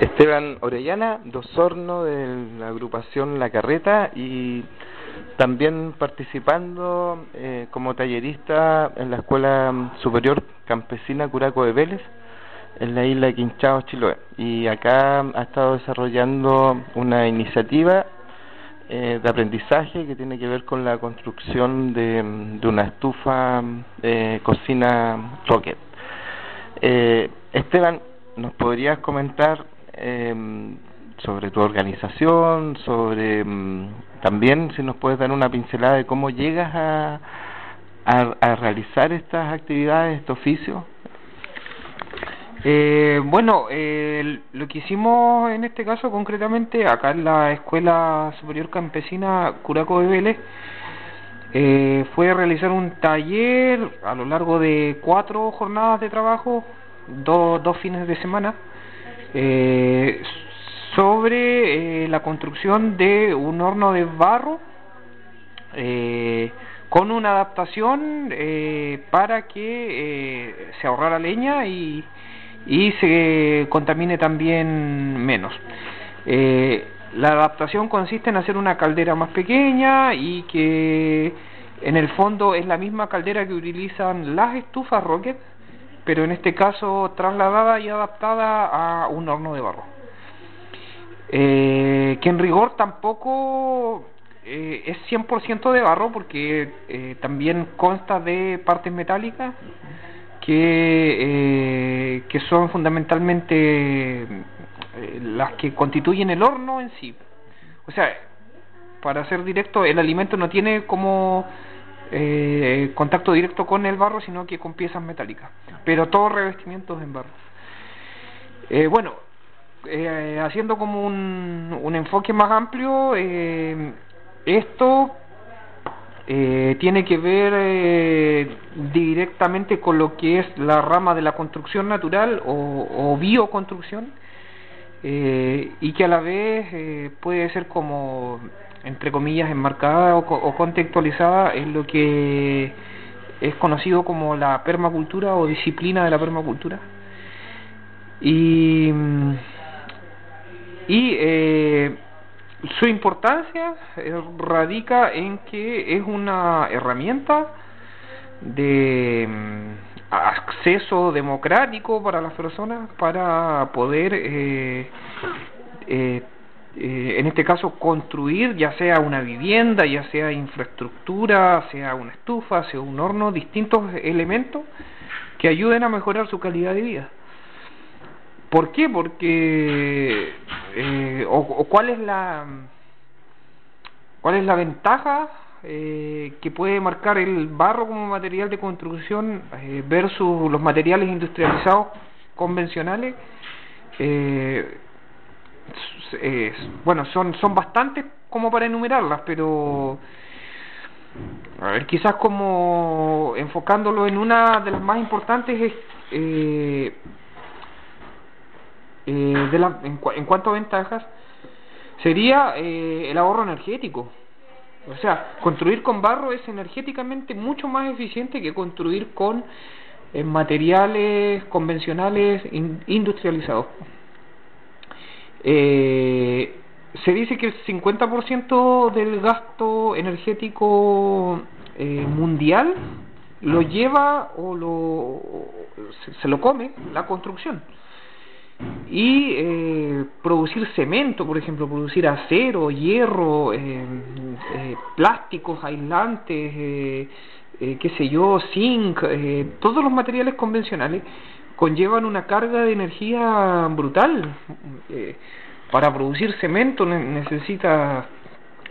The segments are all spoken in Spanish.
Esteban Orellana, dosorno de la agrupación La Carreta y también participando eh, como tallerista en la Escuela Superior Campesina Curaco de Vélez en la isla de Quinchao, Chiloé. Y acá ha estado desarrollando una iniciativa eh, de aprendizaje que tiene que ver con la construcción de, de una estufa eh, cocina rocket. Eh, Esteban, ¿nos podrías comentar eh, sobre tu organización, sobre mm, también si nos puedes dar una pincelada de cómo llegas a, a, a realizar estas actividades, este oficio? Eh, bueno, eh, lo que hicimos en este caso concretamente acá en la Escuela Superior Campesina Curaco de Vélez eh, fue realizar un taller a lo largo de cuatro jornadas de trabajo, dos, dos fines de semana, eh, sobre eh, la construcción de un horno de barro eh, con una adaptación eh, para que eh, se ahorrara leña y y se contamine también menos. Eh, la adaptación consiste en hacer una caldera más pequeña y que en el fondo es la misma caldera que utilizan las estufas Rocket, pero en este caso trasladada y adaptada a un horno de barro. Eh, que en rigor tampoco eh, es 100% de barro porque eh, también consta de partes metálicas que, eh, que son fundamentalmente eh, las que constituyen el horno en sí. O sea, para ser directo, el alimento no tiene como eh, contacto directo con el barro, sino que con piezas metálicas, pero todos revestimientos en barro. Eh, bueno, eh, haciendo como un, un enfoque más amplio, eh, esto eh, tiene que ver directamente con lo que es la rama de la construcción natural o, o bioconstrucción y que a la vez puede ser como entre comillas enmarcada o, o contextualizada en lo que es conocido como la permacultura o disciplina de la permacultura. Y y eh, su importancia eh, radica en que es una herramienta de mm, acceso democrático para las personas para poder eh, eh, eh, en este caso construir ya sea una vivienda, ya sea infraestructura, sea una estufa, sea un horno, distintos elementos que ayuden a mejorar su calidad de vida. ¿Por qué? Porque eh, o, o cuál es la cuál es la ventaja eh, que puede marcar el barro como material de construcción eh, versus los materiales industrializados convencionales. Bueno, son son bastantes como para enumerarlas, pero a ver, quizás como enfocándolo en una de las más importantes es eh, eh, de la, en, en cuanto a ventajas, sería eh, el ahorro energético. O sea, construir con barro es energéticamente mucho más eficiente que construir con eh, materiales convencionales in- industrializados. Eh, se dice que el 50% del gasto energético eh, mundial lo lleva o lo se, se lo come la construcción. Y eh, producir cemento, por ejemplo, producir acero, hierro, eh, eh, plásticos aislantes, eh, qué sé yo, zinc, todos los materiales convencionales conllevan una carga de energía brutal. Eh, para producir cemento ne- necesita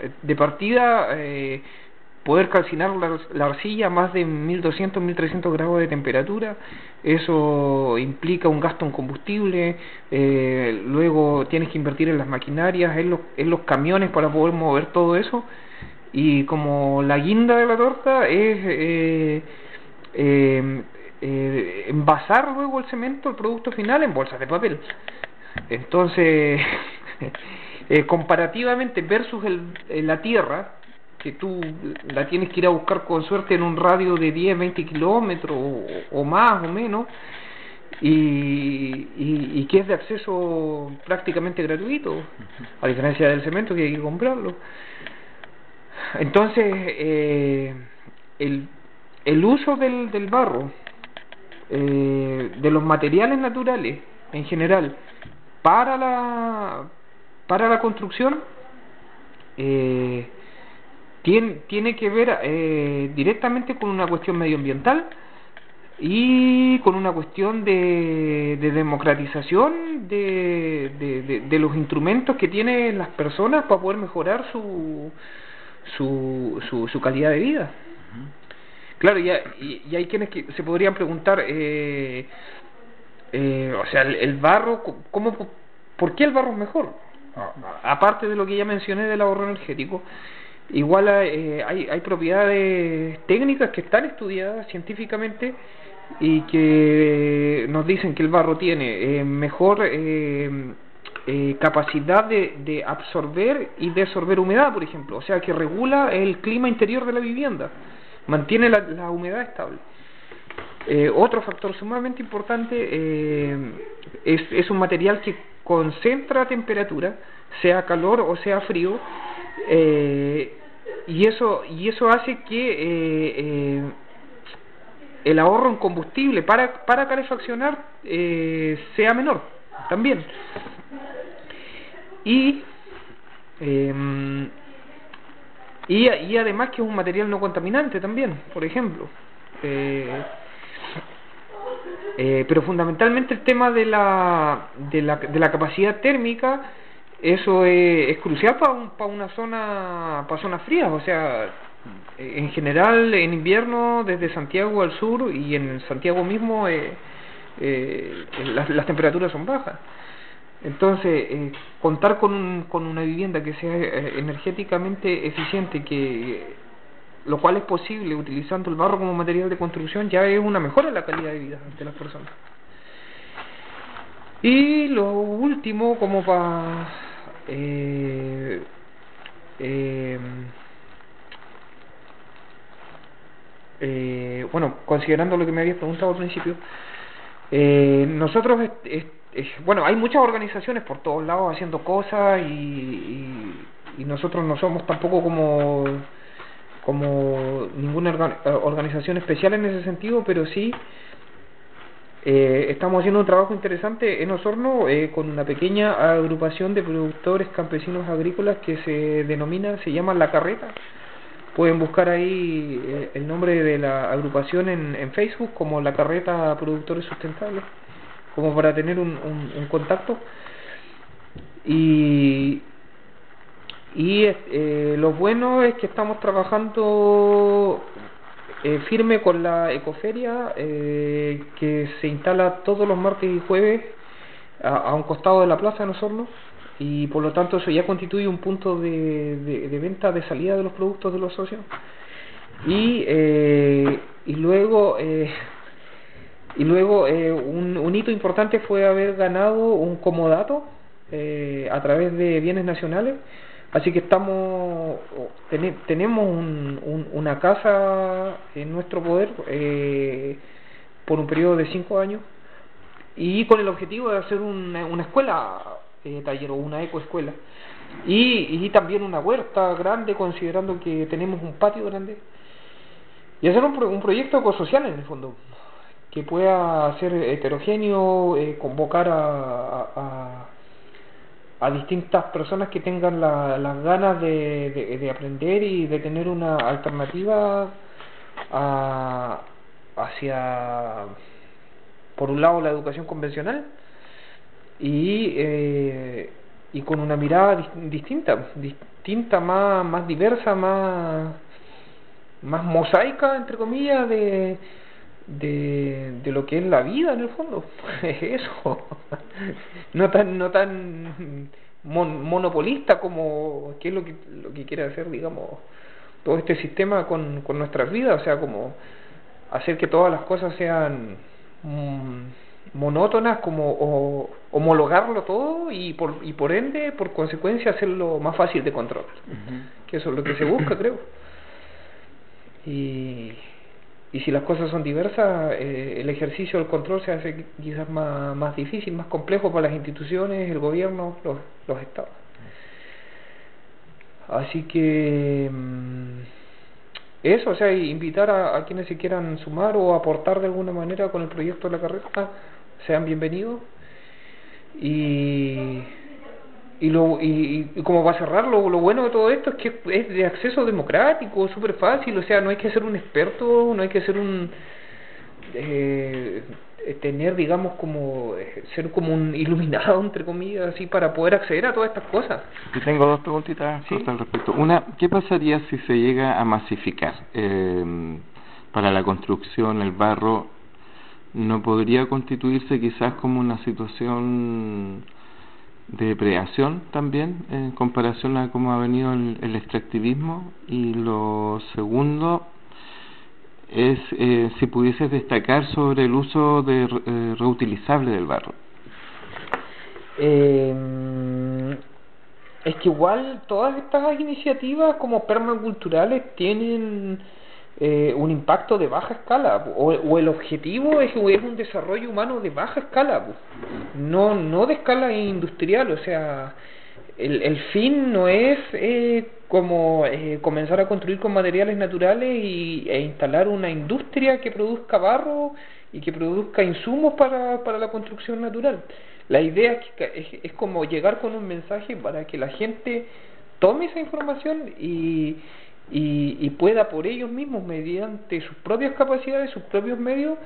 eh, de partida eh, poder calcinar la, la arcilla a más de 1200, 1300 grados de temperatura, eso implica un gasto en combustible, luego tienes que invertir en las maquinarias, en los, en los camiones para poder mover todo eso, y como la guinda de la torta es eh, eh, envasar luego el cemento, el producto final, en bolsas de papel. Entonces, eh, comparativamente versus el, eh, la tierra, que tú la tienes que ir a buscar con suerte en un radio de 10, 20 kilómetros o, más o menos, y, y, que es de acceso prácticamente gratuito, a diferencia del cemento que hay que comprarlo. Entonces, eh, el, el uso del, del barro, eh, de los materiales naturales en general, para la, para la construcción, eh, tiene, tiene que ver eh, directamente con una cuestión medioambiental y con una cuestión de, de democratización de, de, los instrumentos que tienen las personas para poder mejorar su, su, su, su calidad de vida. Claro, y, y, hay quienes que se podrían preguntar, eh, eh, o sea, el, barro, ¿cómo, ¿por qué el barro es mejor? Aparte de lo que ya mencioné del ahorro energético, igual eh, hay, hay propiedades técnicas que están estudiadas científicamente y que nos dicen que el barro tiene eh, mejor eh, eh, capacidad de, de, absorber y desorber humedad, por ejemplo, o sea que regula el clima interior de la vivienda, mantiene la, la humedad estable. otro factor sumamente importante es, es un material que concentra temperatura, sea calor o sea frío, y eso y eso hace que el ahorro en combustible para, para calefaccionar eh, sea menor también. Y, eh, y, y, además que es un material no contaminante también, por ejemplo. Eh, eh, pero fundamentalmente el tema de la, de la, de la capacidad térmica, eso es, es crucial para, un, para una zona, para zonas frías, o sea, en general en invierno desde Santiago al sur y en Santiago mismo eh, eh, las, las, temperaturas son bajas. Entonces, eh, contar con, un, con una vivienda que sea eh, energéticamente eficiente, que lo cual es posible utilizando el barro como material de construcción, ya es una mejora en la calidad de vida de las personas. Y lo último, como para... Eh, eh, eh, bueno, considerando lo que me habías preguntado al principio, eh, bueno, hay muchas organizaciones por todos lados haciendo cosas y, y, nosotros no somos tampoco como como ninguna organización especial en ese sentido, pero sí eh, estamos haciendo un trabajo interesante en Osorno eh, con una pequeña agrupación de productores campesinos agrícolas que se denomina, se llama La Carreta. Pueden buscar ahí eh, el nombre de la agrupación en, en Facebook como la Carreta Productores Sustentables, como para tener un, un, contacto. Y, y eh, lo bueno es que estamos trabajando eh, firme con la ecoferia eh, que se instala todos los martes y jueves a, un costado de la plaza de Osorno y por lo tanto eso ya constituye un punto de, de, venta de salida de los productos de los socios y eh, y luego y luego eh, un, un, hito importante fue haber ganado un comodato eh, a través de bienes nacionales. Así que estamos tenemos un, un, una casa en nuestro poder eh, por un periodo de cinco años y con el objetivo de hacer una, una escuela eh, taller o una ecoescuela. Y, y también una huerta grande considerando que tenemos un patio grande. Y hacer un, un proyecto ecosocial en el fondo que pueda ser heterogéneo, eh, convocar a, a, a, distintas personas que tengan la, las ganas de, de, de, aprender y de tener una alternativa a, hacia, por un lado, la educación convencional y, eh, y con una mirada distinta, distinta, más, más diversa, más, más mosaica, entre comillas, de, de, de lo que es la vida en el fondo. Eso. No tan, no tan monopolista como qué es lo que, lo que quiere hacer, digamos, todo este sistema con, con nuestras vidas, o sea, como hacer que todas las cosas sean... Mm, monótonas como o, homologarlo todo y por, y por ende, por consecuencia, hacerlo más fácil de controlar. Que eso es lo que se busca, creo. Y, y si las cosas son diversas, eh, el ejercicio del control se hace quizás más, más difícil, más complejo para las instituciones, el gobierno, los, los estados. Así que mm, eso, o sea, invitar a, quienes se quieran sumar o aportar de alguna manera con el proyecto de la carrera, sean bienvenidos. Y y, lo, y, y como va a cerrar, lo, lo, bueno de todo esto es que es de acceso democrático, súper fácil, o sea, no hay que ser un experto, no hay que ser un... Eh, tener, digamos, como ser como un iluminado, entre comillas, así, para poder acceder a todas estas cosas. Yo tengo dos preguntitas ¿Sí? al respecto. Una, ¿qué pasaría si se llega a masificar eh, para la construcción, el barro? ¿No podría constituirse quizás como una situación de depredación también en comparación a cómo ha venido el, el extractivismo. Y lo segundo es eh, si pudieses destacar sobre el uso de eh, reutilizable del barro. Eh, es que igual todas estas iniciativas como permaculturales tienen eh, un impacto de baja escala o, el objetivo es, un desarrollo humano de baja escala no no de escala industrial o sea el, el fin no es eh, como eh, comenzar a construir con materiales naturales y, e instalar una industria que produzca barro y que produzca insumos para, para la construcción natural. La idea es, que, es como llegar con un mensaje para que la gente tome esa información y, y, y pueda por ellos mismos, mediante sus propias capacidades, sus propios medios,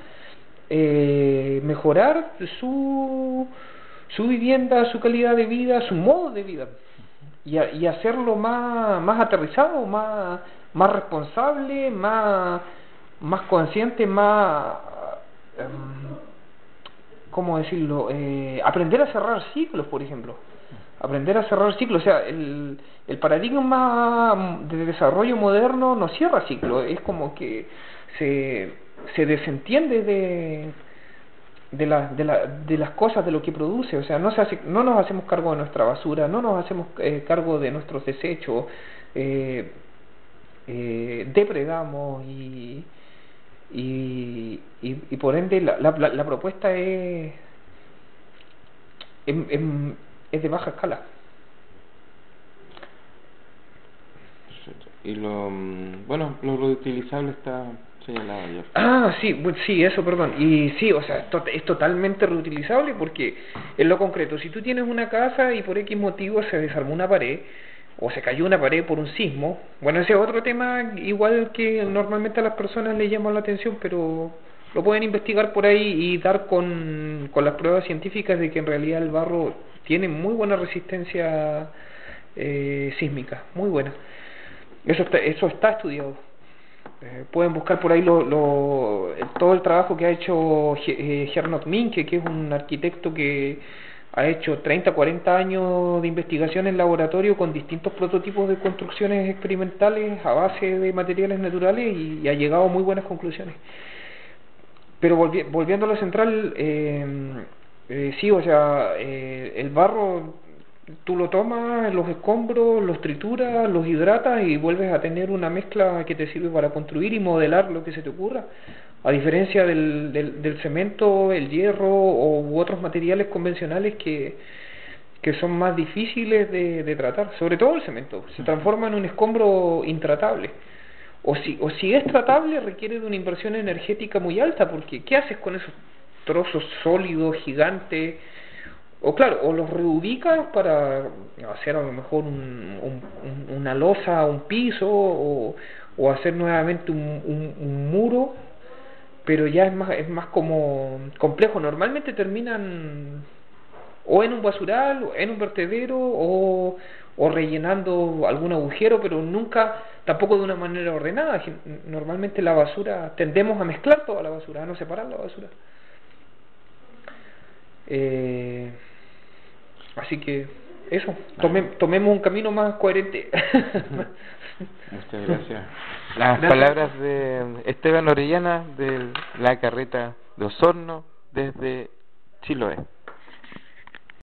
eh, mejorar su, su vivienda, su calidad de vida, su modo de vida y, a, y hacerlo más, más aterrizado, más, más responsable, más, más consciente, más, um, ¿cómo decirlo? Eh, aprender a cerrar ciclos, por ejemplo aprender a cerrar ciclos, o sea, el, el paradigma de desarrollo moderno no cierra ciclos, es como que se, se desentiende de, de, la, de, la, de las cosas, de lo que produce, o sea, no, se hace, no nos hacemos cargo de nuestra basura, no nos hacemos eh, cargo de nuestros desechos, eh, eh, depredamos y, y, y, y, por ende la, la, la propuesta es, es, es es de baja escala. Y lo, mm, bueno, lo reutilizable está señalado ya. Ah, sí, sí, eso, perdón. Y sí, o sea, es totalmente reutilizable porque en lo concreto, si tú tienes una casa y por X motivo se desarmó una pared o se cayó una pared por un sismo, bueno, ese es otro tema igual que normalmente a las personas les llama la atención, pero lo pueden investigar por ahí y dar con, con las pruebas científicas de que en realidad el barro tiene muy buena resistencia eh, sísmica, muy buena. Eso está, eso está estudiado. Eh, pueden buscar por ahí lo, lo, todo el trabajo que ha hecho eh, Gernot Minke, que es un arquitecto que ha hecho 30, 40 años de investigación en laboratorio con distintos prototipos de construcciones experimentales a base de materiales naturales y, y ha llegado a muy buenas conclusiones. Pero volvi volviendo a lo central, eh, eh, sí, o sea, eh, el barro tú lo tomas, los escombros, los trituras, los hidratas y vuelves a tener una mezcla que te sirve para construir y modelar lo que se te ocurra. A diferencia del, del, del cemento, el hierro o, u otros materiales convencionales que, que son más difíciles de, de tratar, sobre todo el cemento, se transforma en un escombro intratable. O si, o si es tratable requiere de una inversión energética muy alta, porque ¿qué haces con esos trozos sólidos, gigantes, o claro, o los reubicas para hacer a lo mejor un, un, una losa, un piso, o, hacer nuevamente un, un, un, muro, pero ya es más, es más como complejo. Normalmente terminan o en un basural, o en un vertedero, o, o rellenando algún agujero, pero nunca, tampoco de una manera ordenada. Normalmente la basura, tendemos a mezclar toda la basura, a no separar la basura. Eh, así que eso, tome, tomemos un camino más coherente. Muchas gracias. Las gracias. palabras de Esteban Orellana de la carreta de Osorno desde Chiloé.